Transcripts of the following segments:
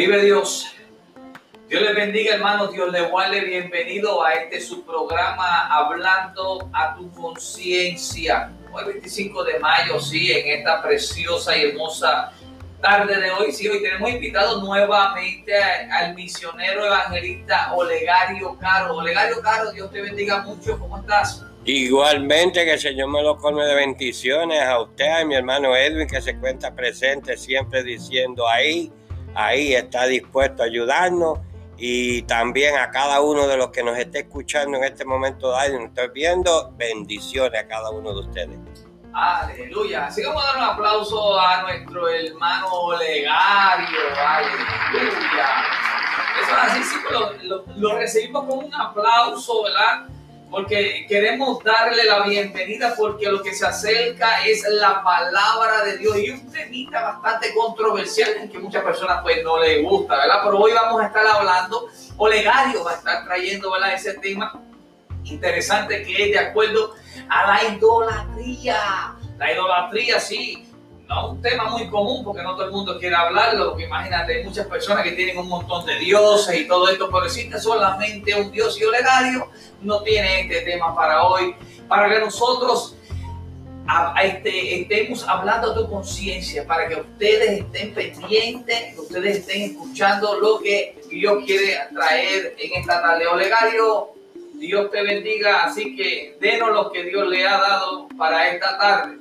Vive Dios. Dios les bendiga, hermanos. Dios les guarde. Bienvenido a este su programa Hablando a tu conciencia. Hoy 25 de mayo, sí, en esta preciosa y hermosa tarde de hoy. Sí, hoy tenemos invitado nuevamente al misionero evangelista Olegario Caro. Olegario Caro, Dios te bendiga mucho. ¿Cómo estás? Igualmente que el Señor me lo come de bendiciones a usted, a mi hermano Edwin, que se cuenta presente siempre diciendo ahí, ahí está dispuesto a ayudarnos y también a cada uno de los que nos esté escuchando en este momento de nos estoy viendo, bendiciones a cada uno de ustedes. Aleluya. Así vamos a dar un aplauso a nuestro hermano Olegario. Aleluya. Eso así, sí, lo recibimos con un aplauso, ¿verdad? Porque queremos darle la bienvenida porque lo que se acerca es la palabra de Dios y un temita bastante controversial en que muchas personas pues no les gusta, ¿verdad? Pero hoy vamos a estar hablando, Olegario va a estar trayendo, ¿verdad? Ese tema interesante que es de acuerdo a la idolatría. La idolatría, sí, no un tema muy común porque no todo el mundo quiere hablarlo, imagínate, hay muchas personas que tienen un montón de dioses y todo esto, pero existe solamente un dios y Olegario no tiene este tema para hoy, para que nosotros este, estemos hablando de conciencia, para que ustedes estén pendientes, que ustedes estén escuchando lo que Dios quiere traer en esta tarde. Olegario, Dios te bendiga, así que denos lo que Dios le ha dado para esta tarde.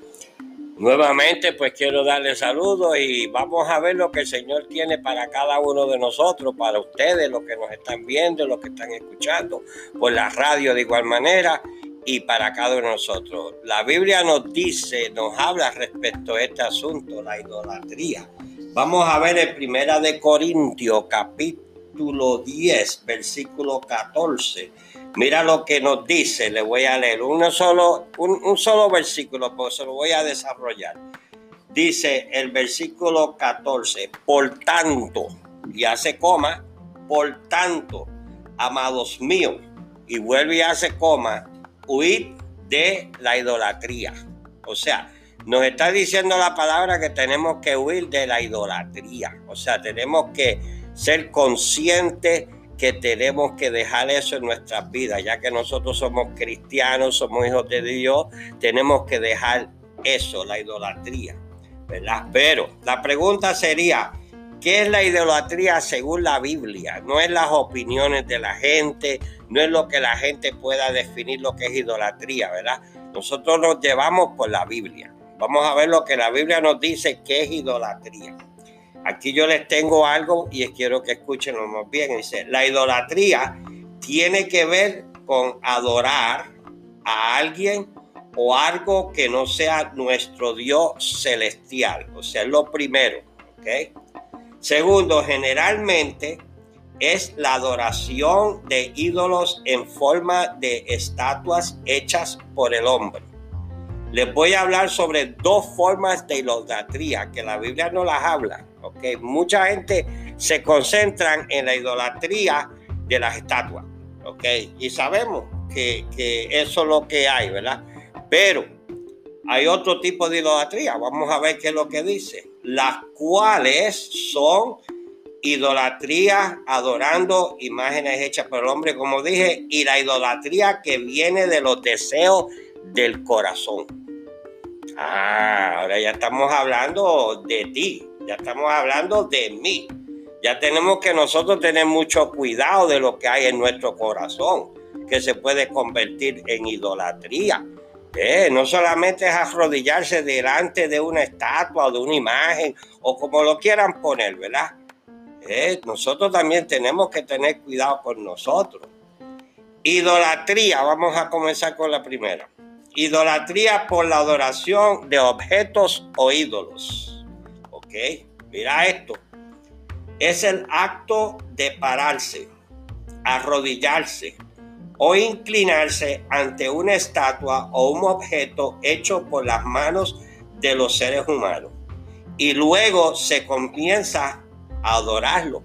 Nuevamente, pues quiero darle saludos y vamos a ver lo que el Señor tiene para cada uno de nosotros, para ustedes, los que nos están viendo, los que están escuchando, por la radio de igual manera y para cada uno de nosotros. La Biblia nos dice, nos habla respecto a este asunto, la idolatría. Vamos a ver en Primera de Corintios, capítulo 10, versículo 14 Mira lo que nos dice, le voy a leer solo, un, solo versículo, porque se lo voy a desarrollar. Dice el versículo 14, por tanto, y hace coma, por tanto, amados míos, y vuelve y hace coma, huid de la idolatría. O sea, nos está diciendo la palabra que tenemos que huir de la idolatría. O sea, tenemos que ser conscientes que tenemos que dejar eso en nuestras vidas, ya que nosotros somos cristianos, somos hijos de Dios, tenemos que dejar eso, la idolatría, ¿verdad? Pero la pregunta sería, ¿qué es la idolatría según la Biblia? No es las opiniones de la gente, no es lo que la gente pueda definir lo que es idolatría, ¿verdad? Nosotros nos llevamos por la Biblia. Vamos a ver lo que la Biblia nos dice que es idolatría. Aquí yo les tengo algo y quiero que escuchen más bien. Dice, la idolatría tiene que ver con adorar a alguien o algo que no sea nuestro Dios celestial. O sea, es lo primero. Segundo, generalmente es la adoración de ídolos en forma de estatuas hechas por el hombre. Les voy a hablar sobre dos formas de idolatría que la Biblia no las habla. Okay. Mucha gente se concentra en la idolatría de las estatuas. Okay. Y sabemos que, eso es lo que hay, ¿verdad? Pero hay otro tipo de idolatría. Vamos a ver qué es lo que dice. Las cuales son idolatría adorando imágenes hechas por el hombre, como dije, y la idolatría que viene de los deseos del corazón. Ah, ahora ya estamos hablando de ti, ya estamos hablando de mí. Ya tenemos que nosotros tener mucho cuidado de lo que hay en nuestro corazón, que se puede convertir en idolatría. Eh, no solamente es arrodillarse delante de una estatua o de una imagen o como lo quieran poner, ¿verdad? Eh, nosotros también tenemos que tener cuidado con nosotros. Idolatría, vamos a comenzar con la primera. Idolatría por la adoración de objetos o ídolos. Mira esto. Es el acto de pararse, arrodillarse o inclinarse ante una estatua o un objeto hecho por las manos de los seres humanos. Y luego se comienza a adorarlo.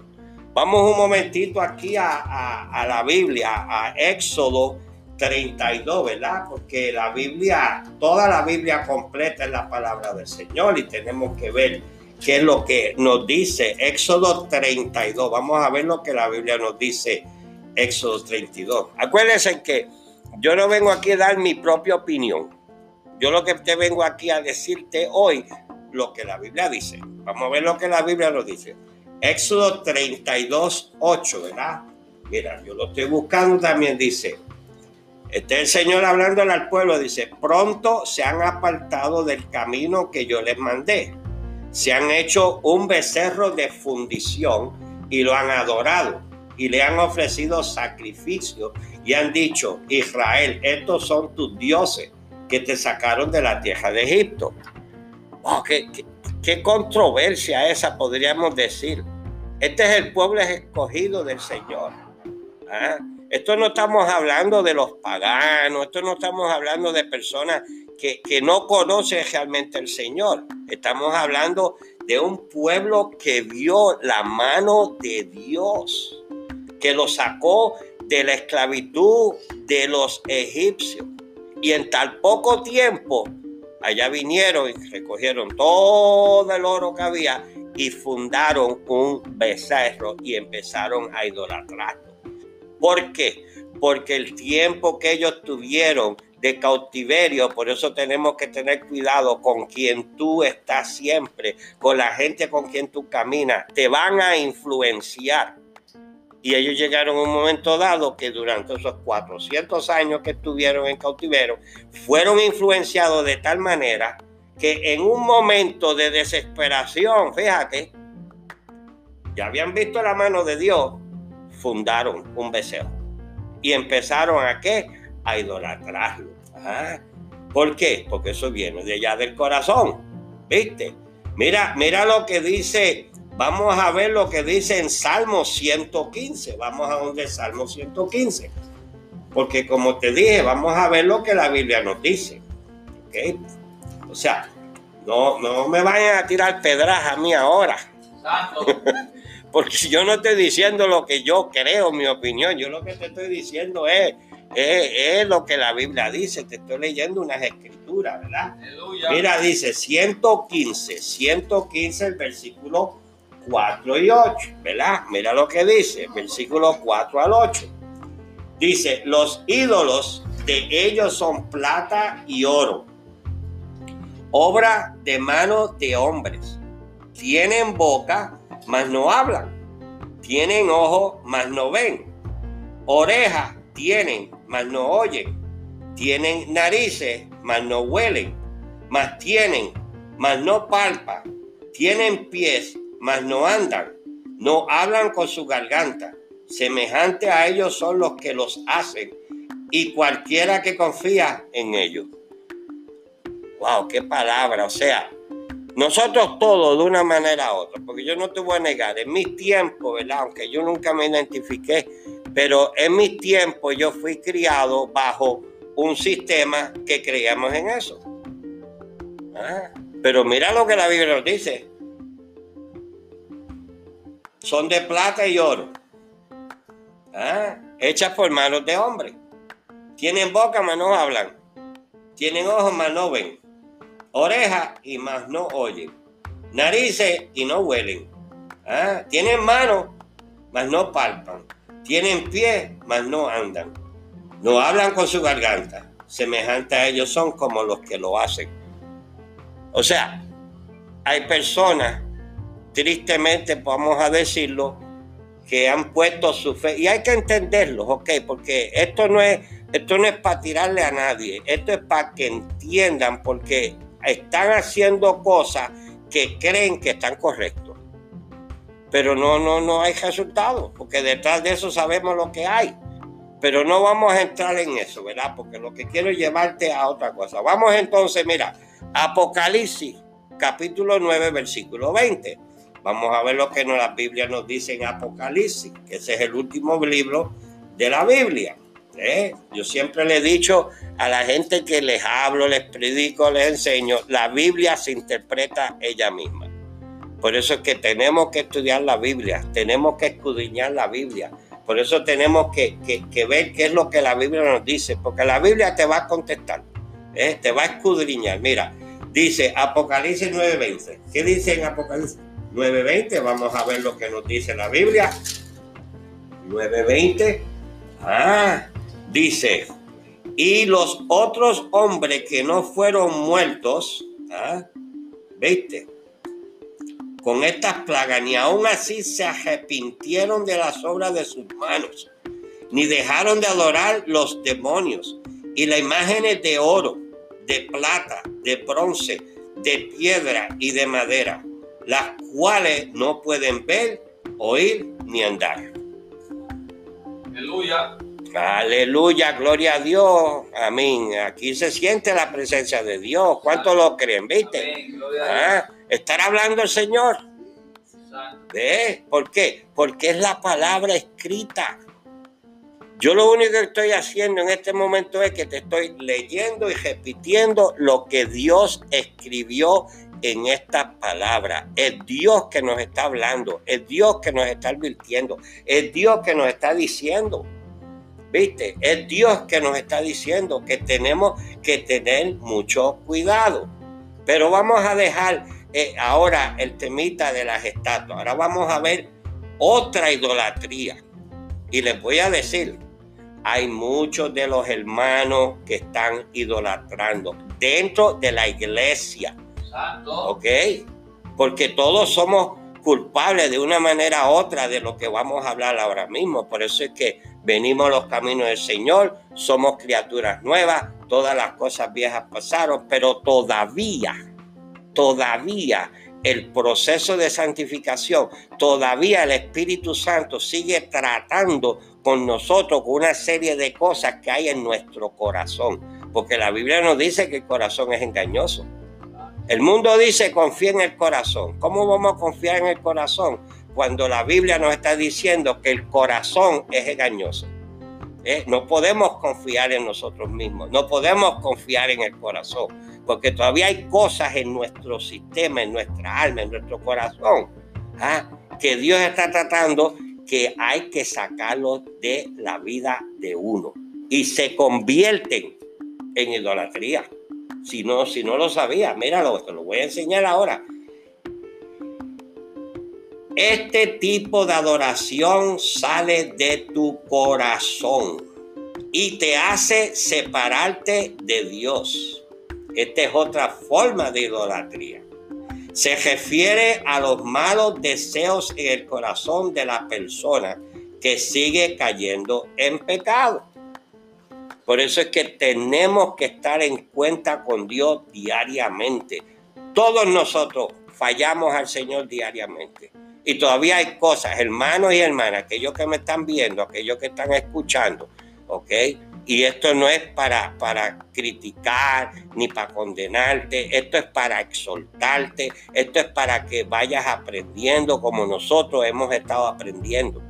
Vamos un momentito aquí a, a la Biblia, a Éxodo 32, ¿verdad? Porque la Biblia, toda la Biblia completa es la palabra del Señor y tenemos que ver qué es lo que nos dice Éxodo 32. Vamos a ver lo que la Biblia nos dice Éxodo 32. Acuérdense que yo no vengo aquí a dar mi propia opinión. Yo lo que te vengo aquí a decirte hoy, lo que la Biblia dice. Vamos a ver lo que la Biblia nos dice. Éxodo 32, 8, ¿verdad? Mira, yo lo estoy buscando también, dice. Este el Señor hablando al pueblo, dice, pronto se han apartado del camino que yo les mandé. Se han hecho un becerro de fundición y lo han adorado y le han ofrecido sacrificio y han dicho, Israel, estos son tus dioses que te sacaron de la tierra de Egipto. Oh, qué, qué, controversia esa podríamos decir. Este es el pueblo escogido del Señor. ¿Ah? Esto no estamos hablando de los paganos, esto no estamos hablando de personas que, no conocen realmente al Señor. Estamos hablando de un pueblo que vio la mano de Dios, que lo sacó de la esclavitud de los egipcios. Y en tal poco tiempo, allá vinieron y recogieron todo el oro que había y fundaron un becerro y empezaron a idolatrarlo. ¿Por qué? Porque el tiempo que ellos tuvieron de cautiverio, por eso tenemos que tener cuidado con quien tú estás siempre, con la gente con quien tú caminas, te van a influenciar. Y ellos llegaron a un momento dado que durante esos 400 años que estuvieron en cautiverio, fueron influenciados de tal manera que en un momento de desesperación, fíjate, ya habían visto la mano de Dios, fundaron un becerro y empezaron a qué? A idolatrarlo. ¿Ah? ¿Por qué? Porque eso viene de allá del corazón. ¿Viste? Mira, mira lo que dice Vamos a ver lo que dice en Salmo 115. Vamos a donde Salmo 115. Porque como te dije, vamos a ver lo que la Biblia nos dice. ¿Ok? O sea, no, no me vayan a tirar pedras a mí ahora. Porque yo no estoy diciendo lo que yo creo, mi opinión. Yo lo que te estoy diciendo es, es, es lo que la Biblia dice. Te estoy leyendo unas escrituras, ¿verdad? Mira, dice 115, 115 el versículo 4 y 8, ¿verdad? Mira lo que dice, versículo 4 al 8. Dice, los ídolos de ellos son plata y oro, obra de manos de hombres. Tienen boca, mas no hablan. Tienen ojos, mas no ven. Orejas tienen, mas no oyen. Tienen narices, mas no huelen. Mas tienen, mas no palpan. Tienen pies, mas no andan, no hablan con su garganta. Semejante a ellos son los que los hacen y cualquiera que confía en ellos. Wow, qué palabra. O sea, nosotros todos de una manera u otra, porque yo no te voy a negar, en mis tiempos, ¿verdad? Aunque yo nunca me identifiqué, pero en mis tiempos yo fui criado bajo un sistema que creíamos en eso. Ah, pero mira lo que la Biblia nos dice son de plata y oro, ¿Ah? hechas por manos de hombres. Tienen boca, mas no hablan. Tienen ojos, mas no ven. Orejas y más no oyen. Narices y no huelen. ¿Ah? Tienen manos, mas no palpan. Tienen pies, mas no andan. No hablan con su garganta. Semejante a ellos son como los que lo hacen. O sea, hay personas tristemente vamos a decirlo, que han puesto su fe. Y hay que entenderlo, ¿ok? Porque esto no es, esto no es para tirarle a nadie, esto es para que entiendan, porque están haciendo cosas que creen que están correctos. Pero no, no, no hay resultados, porque detrás de eso sabemos lo que hay. Pero no vamos a entrar en eso, ¿verdad? Porque lo que quiero es llevarte a otra cosa. Vamos entonces, mira, Apocalipsis, capítulo 9, versículo 20. Vamos a ver lo que la Biblia nos dice en Apocalipsis, que ese es el último libro de la Biblia. ¿eh? Yo siempre le he dicho a la gente que les hablo, les predico, les enseño, la Biblia se interpreta ella misma. Por eso es que tenemos que estudiar la Biblia, tenemos que escudriñar la Biblia. Por eso tenemos que, ver qué es lo que la Biblia nos dice, porque la Biblia te va a contestar, ¿eh? te va a escudriñar. Mira, Dice Apocalipsis 9:20. ¿Qué dice en Apocalipsis 9:20? Vamos a ver lo que nos dice la Biblia. 9:20. Ah, dice, y los otros hombres que no fueron muertos, ¿ah? ¿viste? Con estas plagas, ni aún así se arrepintieron de las obras de sus manos, ni dejaron de adorar los demonios y las imágenes de oro, de plata, de bronce, de piedra y de madera, las cuales no pueden ver, oír ni andar. Aleluya. Aleluya, gloria a Dios. Amén. Aquí se siente la presencia de Dios. ¿Cuántos lo creen? ¿Viste? Ah, estar hablando el Señor. ¿Ves? ¿Por qué? Porque es la palabra escrita. Yo lo único que estoy haciendo en este momento es que te estoy leyendo y repitiendo lo que Dios escribió en esta palabra. Es Dios que nos está hablando, es Dios que nos está advirtiendo, es Dios que nos está diciendo. ¿Viste? Es Dios que nos está diciendo que tenemos que tener mucho cuidado. Pero vamos a dejar eh, ahora el temita de las estatuas. Ahora vamos a ver otra idolatría. Y les voy a decir, hay muchos de los hermanos que están idolatrando dentro de la iglesia. ¿Ok? Porque todos somos culpables de una manera u otra de lo que vamos a hablar ahora mismo. Por eso es que venimos a los caminos del Señor, somos criaturas nuevas, todas las cosas viejas pasaron, pero todavía, todavía el proceso de santificación, todavía el Espíritu Santo sigue tratando con nosotros con una serie de cosas que hay en nuestro corazón, porque la Biblia nos dice que el corazón es engañoso. El mundo dice confía en el corazón. ¿Cómo vamos a confiar en el corazón cuando la Biblia nos está diciendo que el corazón es engañoso? ¿Eh? No podemos confiar en nosotros mismos, no podemos confiar en el corazón, porque todavía hay cosas en nuestro sistema, en nuestra alma, en nuestro corazón, ¿ah? que Dios está tratando que hay que sacarlos de la vida de uno y se convierten en idolatría. Si no, si no lo sabía, míralo, te lo voy a enseñar ahora. Este tipo de adoración sale de tu corazón y te hace separarte de Dios. Esta es otra forma de idolatría. Se refiere a los malos deseos en el corazón de la persona que sigue cayendo en pecado. Por eso es que tenemos que estar en cuenta con Dios diariamente. Todos nosotros fallamos al Señor diariamente. Y todavía hay cosas, hermanos y hermanas, aquellos que me están viendo, aquellos que están escuchando, ¿ok? Y esto no es para, para criticar ni para condenarte, esto es para exhortarte, esto es para que vayas aprendiendo como nosotros hemos estado aprendiendo.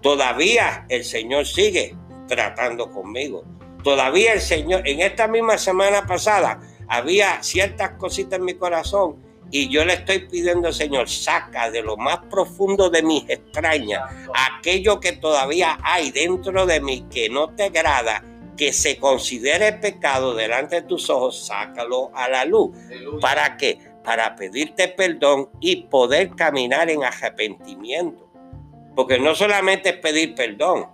Todavía el Señor sigue tratando conmigo. Todavía el Señor, en esta misma semana pasada, había ciertas cositas en mi corazón y yo le estoy pidiendo al Señor, saca de lo más profundo de mis extrañas aquello que todavía hay dentro de mí que no te agrada, que se considere pecado delante de tus ojos, sácalo a la luz. ¿Para qué? Para pedirte perdón y poder caminar en arrepentimiento. Porque no solamente es pedir perdón,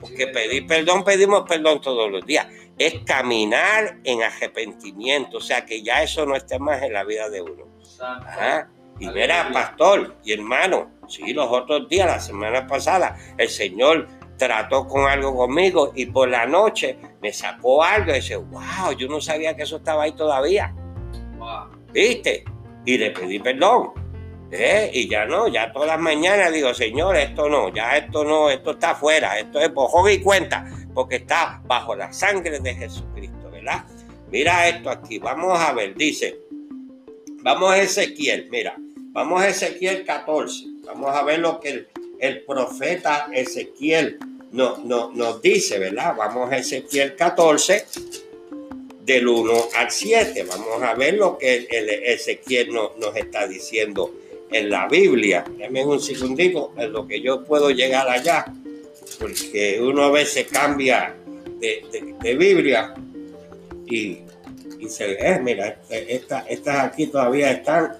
porque pedir perdón, pedimos perdón todos los días. Es caminar en arrepentimiento, o sea que ya eso no esté más en la vida de uno. Y verá, pastor y hermano, sí, los otros días, la semana pasada, el Señor trató con algo conmigo y por la noche me sacó algo y dice, wow, yo no sabía que eso estaba ahí todavía. ¿Viste? Y le pedí perdón. ¿Eh? Y ya no, ya todas las mañanas digo, Señor, esto no, ya esto no, esto está afuera, esto es por y cuenta, porque está bajo la sangre de Jesucristo, ¿verdad? Mira esto aquí, vamos a ver, dice, vamos a Ezequiel, mira, vamos a Ezequiel 14, vamos a ver lo que el, profeta Ezequiel no, no, nos dice, ¿verdad? Vamos a Ezequiel 14, del 1 al 7, vamos a ver lo que el, Ezequiel nos está diciendo en la Biblia. Dame un segundito en lo que yo puedo llegar allá, porque uno a veces cambia de, Biblia y, dice, eh, mira, estas aquí todavía están,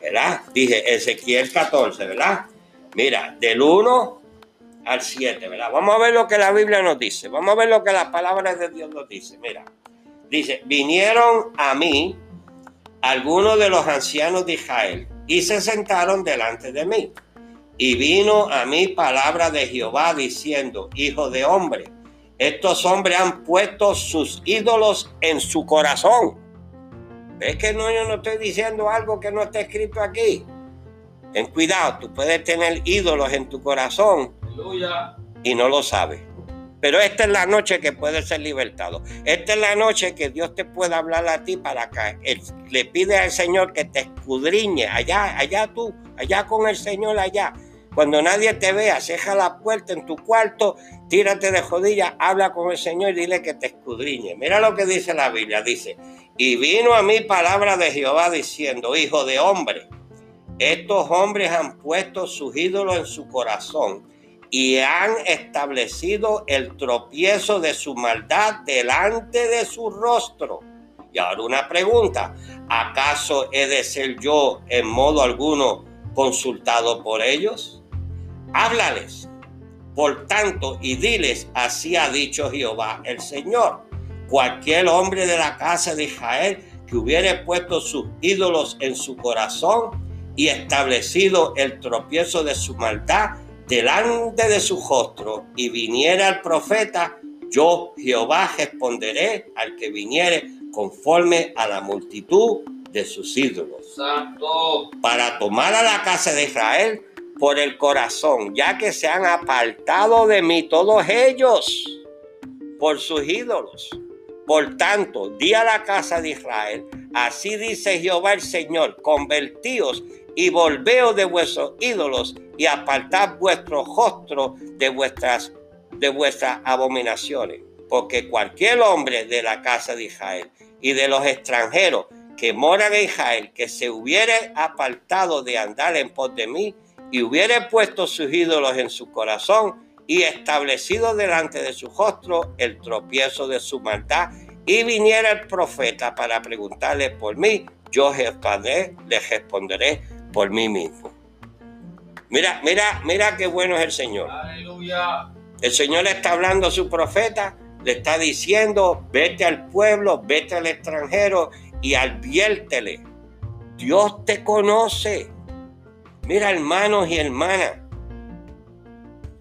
¿verdad? Dije Ezequiel 14, ¿verdad? Mira, del 1 al 7, ¿verdad? Vamos a ver lo que la Biblia nos dice, vamos a ver lo que las palabras de Dios nos dice, mira. Dice, vinieron a mí algunos de los ancianos de Israel y se sentaron delante de mí. Y vino a mí palabra de Jehová diciendo, hijo de hombre, estos hombres han puesto sus ídolos en su corazón. ¿Ves que no, yo no estoy diciendo algo que no está escrito aquí? Ten cuidado, tú puedes tener ídolos en tu corazón y no lo sabes. Pero esta es la noche que puedes ser libertado. Esta es la noche que Dios te puede hablar a ti para acá. le pide al Señor que te escudriñe allá, allá tú, allá con el Señor allá. Cuando nadie te vea, ceja la puerta en tu cuarto, tírate de jodilla, habla con el Señor y dile que te escudriñe. Mira lo que dice la Biblia, dice, y vino a mí palabra de Jehová diciendo, hijo de hombre, estos hombres han puesto sus ídolos en su corazón y han establecido el tropiezo de su maldad delante de su rostro. Y ahora una pregunta, ¿acaso he de ser yo en modo alguno consultado por ellos? Háblales, por tanto, y diles, así ha dicho Jehová el Señor. Cualquier hombre de la casa de Israel que hubiere puesto sus ídolos en su corazón y establecido el tropiezo de su maldad, delante de su rostro y viniera el profeta, yo Jehová responderé al que viniere conforme a la multitud de sus ídolos. Santo. Para tomar a la casa de Israel por el corazón, ya que se han apartado de mí todos ellos por sus ídolos. Por tanto, di a la casa de Israel, así dice Jehová el Señor, convertíos y volveos de vuestros ídolos y apartad vuestro rostro de vuestras, de vuestras abominaciones. Porque cualquier hombre de la casa de Israel y de los extranjeros que moran en Israel, que se hubiere apartado de andar en pos de mí y hubiere puesto sus ídolos en su corazón y establecido delante de su rostro el tropiezo de su maldad, y viniera el profeta para preguntarle por mí, yo responderé, le responderé por mí mismo. Mira, mira, mira qué bueno es el Señor. Aleluya. El Señor le está hablando a su profeta, le está diciendo, vete al pueblo, vete al extranjero y adviértele. Dios te conoce. Mira, hermanos y hermanas,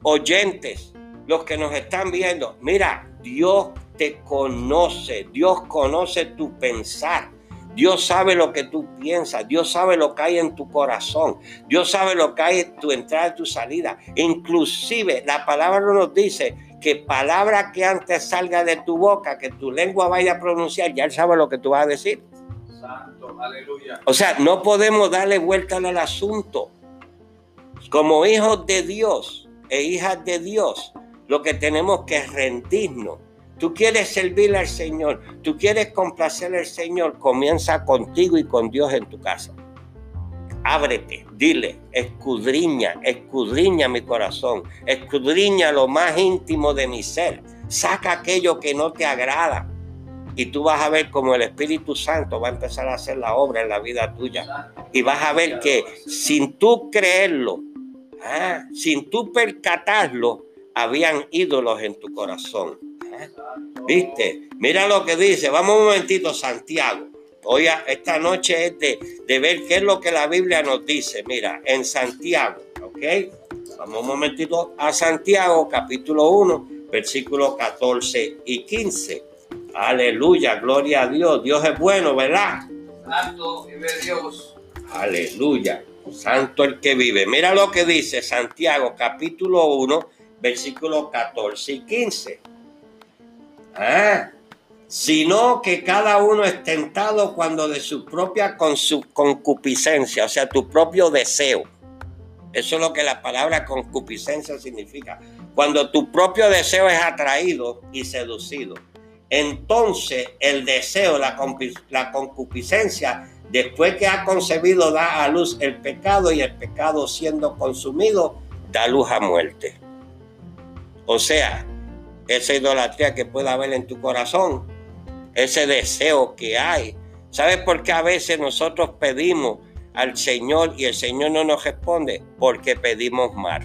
oyentes, los que nos están viendo, mira, Dios te conoce, Dios conoce tu pensar. Dios sabe lo que tú piensas, Dios sabe lo que hay en tu corazón, Dios sabe lo que hay en tu entrada y tu salida. Inclusive la palabra nos dice que palabra que antes salga de tu boca, que tu lengua vaya a pronunciar, ya Él sabe lo que tú vas a decir. Santo, aleluya. O sea, no podemos darle vuelta al asunto. Como hijos de Dios e hijas de Dios, lo que tenemos que rendirnos Tú quieres servir al Señor, tú quieres complacer al Señor, comienza contigo y con Dios en tu casa. Ábrete, dile, escudriña, escudriña mi corazón, escudriña lo más íntimo de mi ser, saca aquello que no te agrada. Y tú vas a ver cómo el Espíritu Santo va a empezar a hacer la obra en la vida tuya. Y vas a ver que sin tú creerlo, ah, sin tú percatarlo, habían ídolos en tu corazón ¿Viste? Mira lo que dice. Vamos un momentito, Santiago. Hoy, esta noche es de, ver qué es lo que la Biblia nos dice. Mira, en Santiago, ¿ok? Vamos un momentito a Santiago, capítulo 1, versículos 14 y 15. Aleluya, gloria a Dios. Dios es bueno, ¿verdad? Santo vive Dios. Aleluya. Santo el que vive. Mira lo que dice Santiago, capítulo 1, versículos 14 y 15. ¿Eh? Sino que cada uno es tentado cuando de su propia concupiscencia, o sea, tu propio deseo. Eso es lo que la palabra concupiscencia significa. Cuando tu propio deseo es atraído y seducido. Entonces el deseo, la, la concupiscencia, después que ha concebido, da a luz el pecado y el pecado siendo consumido, da luz a muerte. O sea, esa idolatría que pueda haber en tu corazón ese deseo que hay. ¿Sabes por qué a veces nosotros pedimos al Señor y el Señor no nos responde? Porque pedimos mal.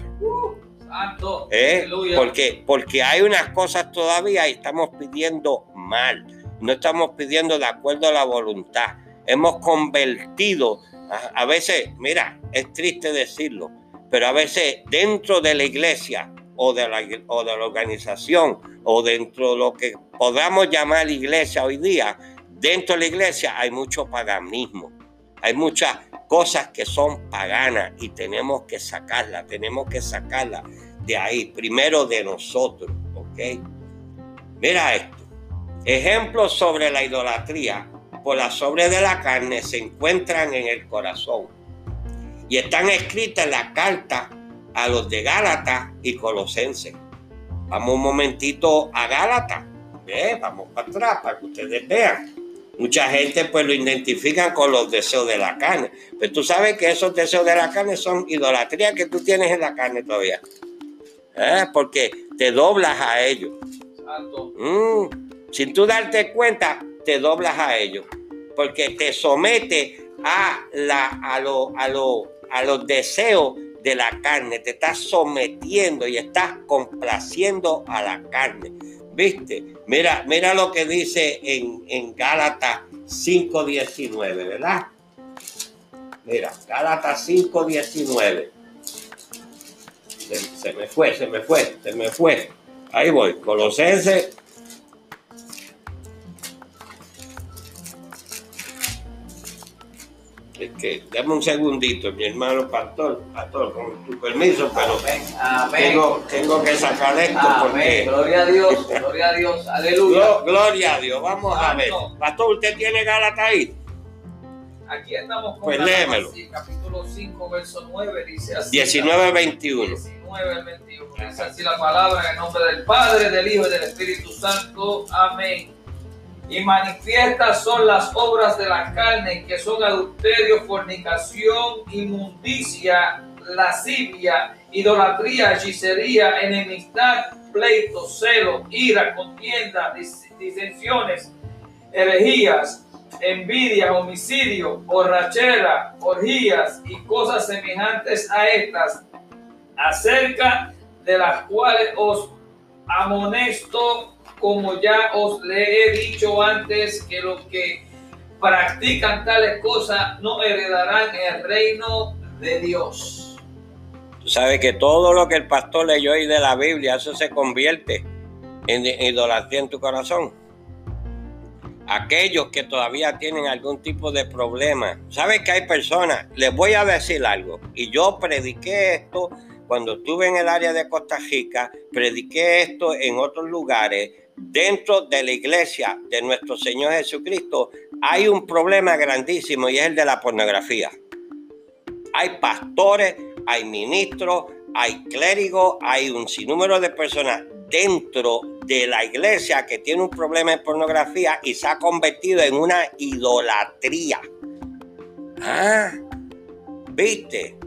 Santo. ¿Eh? Porque, porque hay unas cosas todavía y estamos pidiendo mal. No estamos pidiendo de acuerdo a la voluntad. Hemos convertido, a, a veces, mira, es triste decirlo, pero a veces dentro de la iglesia o de la, o de la organización o dentro de lo que podamos llamar iglesia hoy día, dentro de la iglesia hay mucho paganismo. Hay muchas cosas que son paganas y tenemos que sacarlas, tenemos que sacarlas de ahí, primero de nosotros, ¿ok? Mira esto. Ejemplos sobre la idolatría por la sobre de la carne se encuentran en el corazón y están escritas en la carta a los de Gálatas y Colosenses. Vamos un momentito a Gálatas. ¿eh? Vamos para atrás para que ustedes vean. Mucha gente pues lo identifican con los deseos de la carne. Pero tú sabes que esos deseos de la carne son idolatría que tú tienes en la carne todavía. ¿Eh? Porque te doblas a ellos. Mm, Sin tú darte cuenta, te doblas a ellos. Porque te somete a, la, a, lo, a, lo, a los deseos de la carne. Te estás sometiendo y estás complaciendo a la carne. ¿Viste? Mira, mira lo que dice en, en Gálatas 5.19, ¿verdad? Mira, Gálatas 5.19. Se, se me fue, se me fue, se me fue. Ahí voy. Colosenses. Es que, dame un segundito, mi hermano pastor, pastor, con tu permiso, pero Amén. Amén. tengo, tengo que sacar esto Amén. porque Gloria a Dios. Gloria a Dios. Aleluya. Glo- Gloria a Dios, vamos a ver. Pastor, ¿usted tiene Gálatas ahí? Aquí estamos con Pues léemelo. capítulo 5, verso 9, dice así. 19, 21. 19 al 21. Dice así la palabra en el nombre del Padre, del Hijo y del Espíritu Santo. Amén. Y manifiestas son las obras de la carne, que son adulterio, fornicación, inmundicia, lascivia, idolatría, hechicería, enemistad, pleito, celo, ira, contienda, dis- disensiones, herejías, envidia, homicidio, borrachera, orgías y cosas semejantes a estas, acerca de las cuales os amonesto, como ya os le he dicho antes, que los que practican tales cosas no heredarán el reino de Dios. Tú sabes que todo lo que el pastor leyó hoy de la Biblia, eso se convierte en idolatría en tu corazón. Aquellos que todavía tienen algún tipo de problema. Sabes que hay personas, les voy a decir algo, y yo prediqué esto cuando estuve en el área de Costa Rica, prediqué esto en otros lugares. Dentro de la iglesia de nuestro Señor Jesucristo hay un problema grandísimo y es el de la pornografía. Hay pastores, hay ministros, hay clérigos, hay un sinnúmero de personas dentro de la iglesia que tiene un problema de pornografía y se ha convertido en una idolatría. Ah, viste,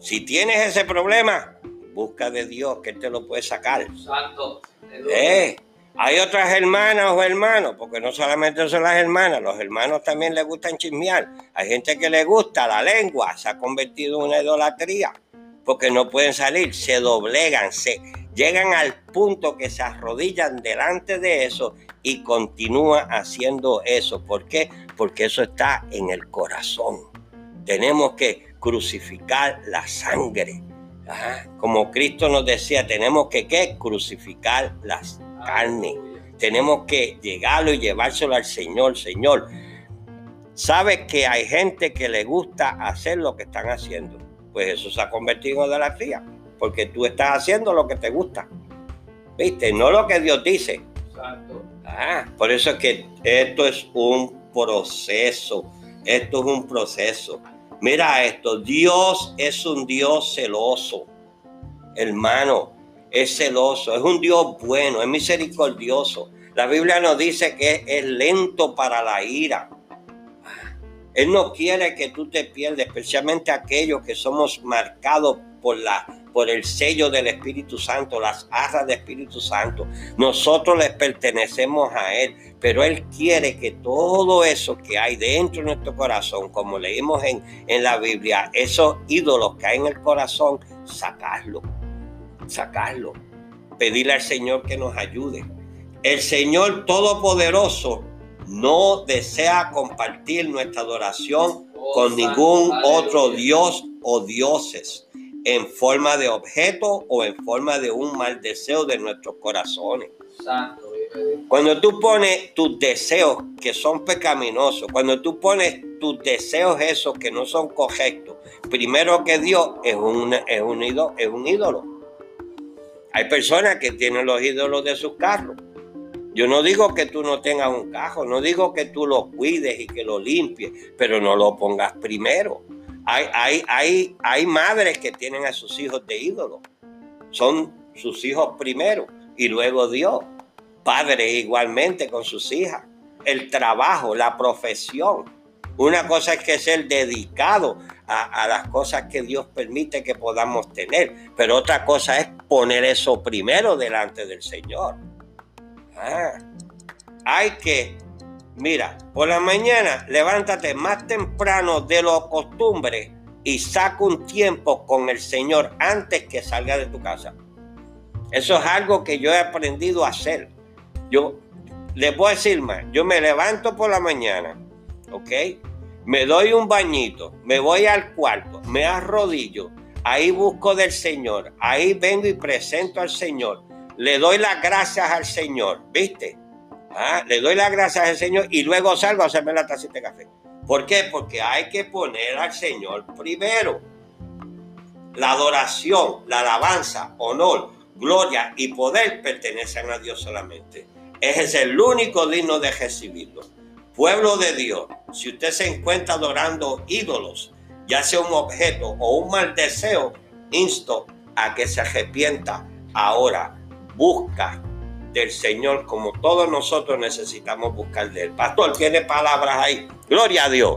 si tienes ese problema, busca de Dios que Él te lo puede sacar. Santo. Eh, hay otras hermanas o hermanos, porque no solamente son las hermanas, los hermanos también les gustan chismear. Hay gente que le gusta la lengua, se ha convertido en una idolatría, porque no pueden salir, se doblegan, se llegan al punto que se arrodillan delante de eso y continúan haciendo eso. ¿Por qué? Porque eso está en el corazón. Tenemos que crucificar la sangre. Como Cristo nos decía, tenemos que ¿qué? crucificar las carne. Tenemos que llegarlo y llevárselo al Señor. Señor, sabes que hay gente que le gusta hacer lo que están haciendo. Pues eso se ha convertido en idolatría. Porque tú estás haciendo lo que te gusta. ¿Viste? No lo que Dios dice. Santo. Ah, por eso es que esto es un proceso. Esto es un proceso. Mira esto, Dios es un Dios celoso. Hermano, es celoso, es un Dios bueno, es misericordioso. La Biblia nos dice que es lento para la ira. Él no quiere que tú te pierdas, especialmente aquellos que somos marcados por, la, por el sello del Espíritu Santo, las arras del Espíritu Santo. Nosotros les pertenecemos a Él, pero Él quiere que todo eso que hay dentro de nuestro corazón, como leímos en, en la Biblia, esos ídolos que hay en el corazón, sacarlo, sacarlo, pedirle al Señor que nos ayude. El Señor Todopoderoso no desea compartir nuestra adoración con ningún otro Dios o dioses en forma de objeto o en forma de un mal deseo de nuestros corazones. Santo. Cuando tú pones tus deseos que son pecaminosos, cuando tú pones tus deseos esos que no son correctos, primero que Dios es un, es un, ídolo, es un ídolo. Hay personas que tienen los ídolos de sus carros. Yo no digo que tú no tengas un carro, no digo que tú lo cuides y que lo limpies, pero no lo pongas primero. Hay, hay, hay, hay madres que tienen a sus hijos de ídolo. Son sus hijos primero y luego Dios padres igualmente con sus hijas, el trabajo, la profesión. Una cosa es que ser dedicado a, las cosas que Dios permite que podamos tener, pero otra cosa es poner eso primero delante del Señor. Ah, hay que, mira, por la mañana levántate más temprano de lo costumbre y saca un tiempo con el Señor antes que salga de tu casa. Eso es algo que yo he aprendido a hacer. Yo le puedo decir más, yo me levanto por la mañana, ¿ok? Me doy un bañito, me voy al cuarto, me arrodillo, ahí busco del Señor, ahí vengo y presento al Señor, le doy las gracias al Señor, ¿viste? Ah, le doy las gracias al Señor y luego salgo a hacerme la tacita de café. ¿Por qué? Porque hay que poner al Señor primero. La adoración, la alabanza, honor, gloria y poder pertenecen a Dios solamente es el único digno de recibirlo. Pueblo de Dios, si usted se encuentra adorando ídolos, ya sea un objeto o un mal deseo, insto a que se arrepienta ahora. Busca del Señor como todos nosotros necesitamos buscar de. Pastor, tiene palabras ahí. Gloria a Dios.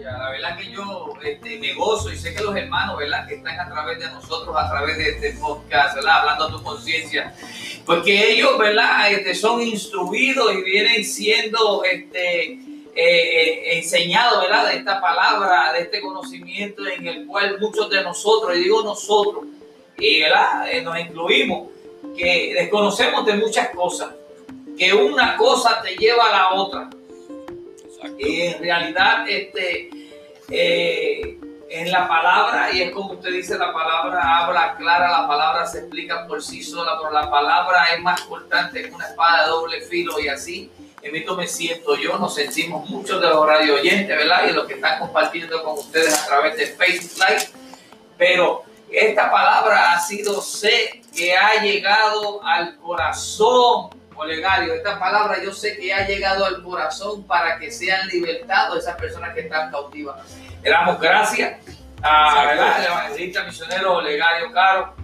La verdad que yo este, me gozo y sé que los hermanos, ¿verdad? Que están a través de nosotros, a través de este podcast, ¿verdad? Hablando a tu conciencia. Porque ellos, ¿verdad? Este, son instruidos y vienen siendo este, eh, eh, enseñados, ¿verdad? De esta palabra, de este conocimiento en el cual muchos de nosotros, y digo nosotros, y, ¿verdad? Eh, nos incluimos, que desconocemos de muchas cosas. Que una cosa te lleva a la otra. Y en realidad, este, eh, en la palabra, y es como usted dice, la palabra habla clara, la palabra se explica por sí sola, pero la palabra es más cortante que una espada de doble filo y así. En esto me siento yo, nos sentimos muchos de los radio oyentes, ¿verdad? Y los que están compartiendo con ustedes a través de Facebook Live. Pero esta palabra ha sido sé que ha llegado al corazón Olegario, esta palabra yo sé que ha llegado al corazón para que sean libertados esas personas que están cautivas. Le damos gracias a el evangelista misionero Olegario Caro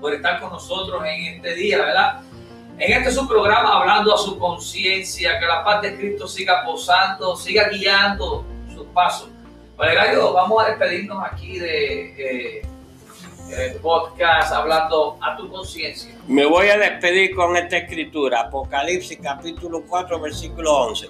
por estar con nosotros en este día, ¿verdad? En este su programa hablando a su conciencia, que la paz de Cristo siga posando, siga guiando sus pasos. Olegario, vamos a despedirnos aquí de... Eh, podcast hablando a tu conciencia. Me voy a despedir con esta escritura, Apocalipsis capítulo 4, versículo 11.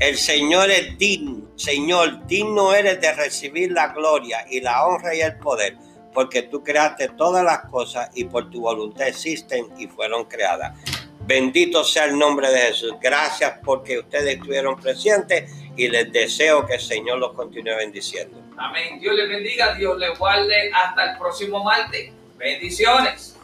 El Señor es digno, Señor, digno eres de recibir la gloria y la honra y el poder, porque tú creaste todas las cosas y por tu voluntad existen y fueron creadas. Bendito sea el nombre de Jesús. Gracias porque ustedes estuvieron presentes y les deseo que el Señor los continúe bendiciendo. Amén. Dios les bendiga, Dios les guarde hasta el próximo martes. Bendiciones.